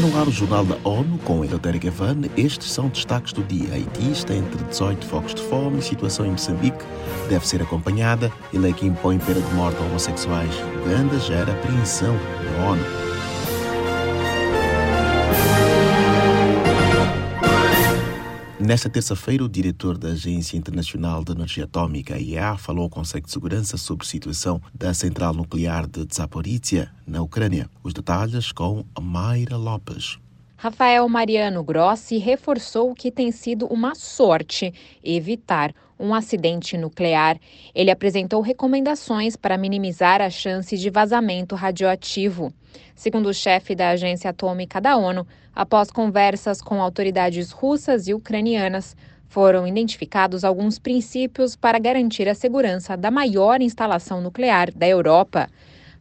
Está no ar o Jornal da ONU com Eleutério Gavan. Estes são destaques do dia. Haiti está entre 18 focos de fome. Situação em Moçambique deve ser acompanhada. E lei que impõe pena de morte a homossexuais. Uganda gera apreensão na ONU. Nesta terça-feira, o diretor da Agência Internacional de Energia Atômica, IEA, falou ao Conselho de Segurança sobre a situação da central nuclear de Zaporizhia, na Ucrânia. Os detalhes com Mayra Lopes. Rafael Mariano Grossi reforçou que tem sido uma sorte evitar um acidente nuclear. Ele apresentou recomendações para minimizar as chances de vazamento radioativo. Segundo o chefe da Agência Atômica da ONU, após conversas com autoridades russas e ucranianas, foram identificados alguns princípios para garantir a segurança da maior instalação nuclear da Europa.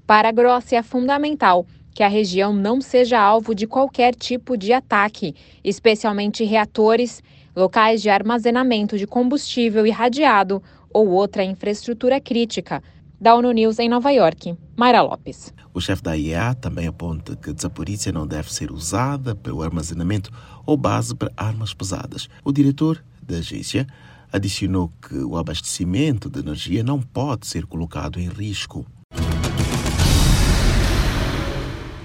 Para Grossi, é fundamental que a região não seja alvo de qualquer tipo de ataque, especialmente reatores, locais de armazenamento de combustível irradiado ou outra infraestrutura crítica. Da ONU News em Nova York, Mayra Lopes. O chefe da IEA também aponta que Zaporizhia não deve ser usada para o armazenamento ou base para armas pesadas. O diretor da agência adicionou que o abastecimento de energia não pode ser colocado em risco.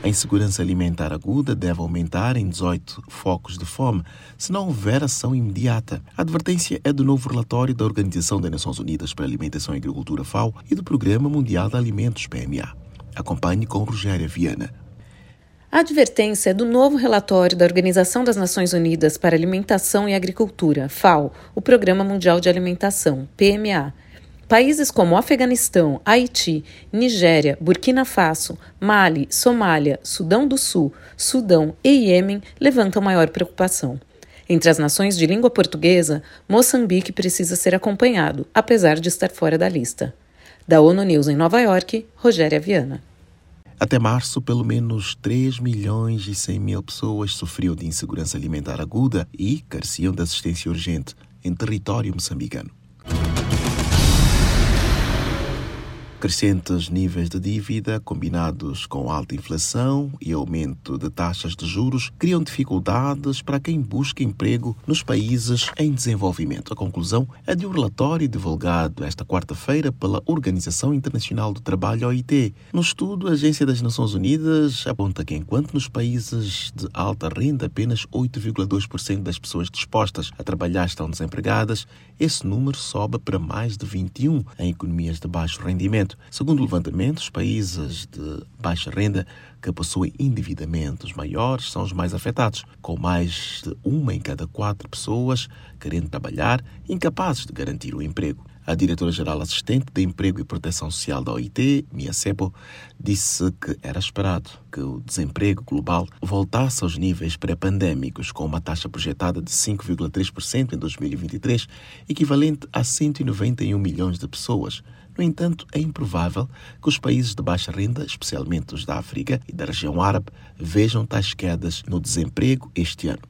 A insegurança alimentar aguda deve aumentar em 18 focos de fome se não houver ação imediata. A advertência é do novo relatório da Organização das Nações Unidas para a Alimentação e Agricultura FAO e do Programa Mundial de Alimentos PMA. Acompanhe com Rogéria Viana. A advertência é do novo relatório da Organização das Nações Unidas para Alimentação e Agricultura, FAO, o Programa Mundial de Alimentação, PMA, Países como Afeganistão, Haiti, Nigéria, Burkina Faso, Mali, Somália, Sudão do Sul, Sudão e Iêmen levantam maior preocupação. Entre as nações de língua portuguesa, Moçambique precisa ser acompanhado, apesar de estar fora da lista. Da ONU News em Nova York, Rogéria Viana. Até março, pelo menos 3 milhões e 100 mil pessoas sofriam de insegurança alimentar aguda e careciam de assistência urgente em território moçambicano. Crescentes níveis de dívida, combinados com alta inflação e aumento de taxas de juros, criam dificuldades para quem busca emprego nos países em desenvolvimento. A conclusão é de um relatório divulgado esta quarta-feira pela Organização Internacional do Trabalho, OIT. No estudo, a Agência das Nações Unidas aponta que, enquanto nos países de alta renda apenas 8,2% das pessoas dispostas a trabalhar estão desempregadas, esse número sobe para mais de 21% em economias de baixo rendimento. Segundo o levantamento, os países de baixa renda que possuem endividamentos maiores são os mais afetados, com mais de uma em cada quatro pessoas querendo trabalhar incapazes de garantir o emprego. A diretora-geral assistente de Emprego e Proteção Social da OIT, Mia Sebo, disse que era esperado que o desemprego global voltasse aos níveis pré-pandêmicos, com uma taxa projetada de 5,3% em 2023, equivalente a 191 milhões de pessoas. No entanto, é improvável que os países de baixa renda, especialmente os da África e da região árabe, vejam tais quedas no desemprego este ano.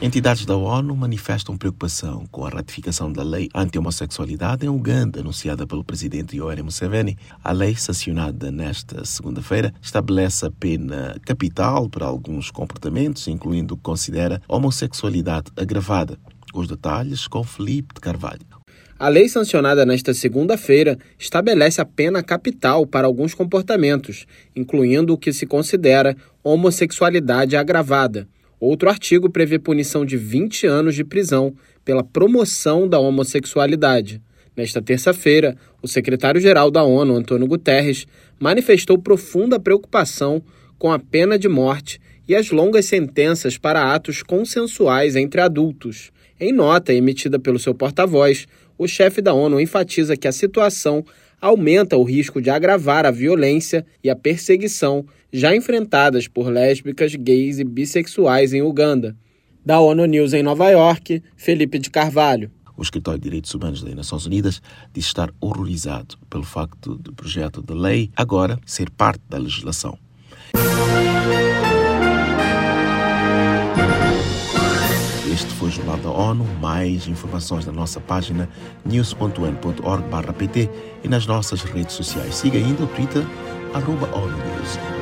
Entidades da ONU manifestam preocupação com a ratificação da lei anti-homossexualidade em Uganda, anunciada pelo presidente Yoweri Museveni. A lei, sancionada nesta segunda-feira, estabelece a pena capital para alguns comportamentos, incluindo o que considera homossexualidade agravada. Os detalhes com Felipe de Carvalho. A lei sancionada nesta segunda-feira estabelece a pena capital para alguns comportamentos, incluindo o que se considera homossexualidade agravada. Outro artigo prevê punição de 20 anos de prisão pela promoção da homossexualidade. Nesta terça-feira, o secretário-geral da ONU, Antônio Guterres, manifestou profunda preocupação com a pena de morte e as longas sentenças para atos consensuais entre adultos. Em nota emitida pelo seu porta-voz, o chefe da ONU enfatiza que a situação aumenta o risco de agravar a violência e a perseguição já enfrentadas por lésbicas, gays e bissexuais em Uganda. Da ONU News em Nova York, Felipe de Carvalho. O Escritório de Direitos Humanos das Nações Unidas diz estar horrorizado pelo facto do projeto de lei agora ser parte da legislação. ONU. Mais informações na nossa página news.un.org.pt e nas nossas redes sociais. Siga ainda o Twitter, arroba ONU News.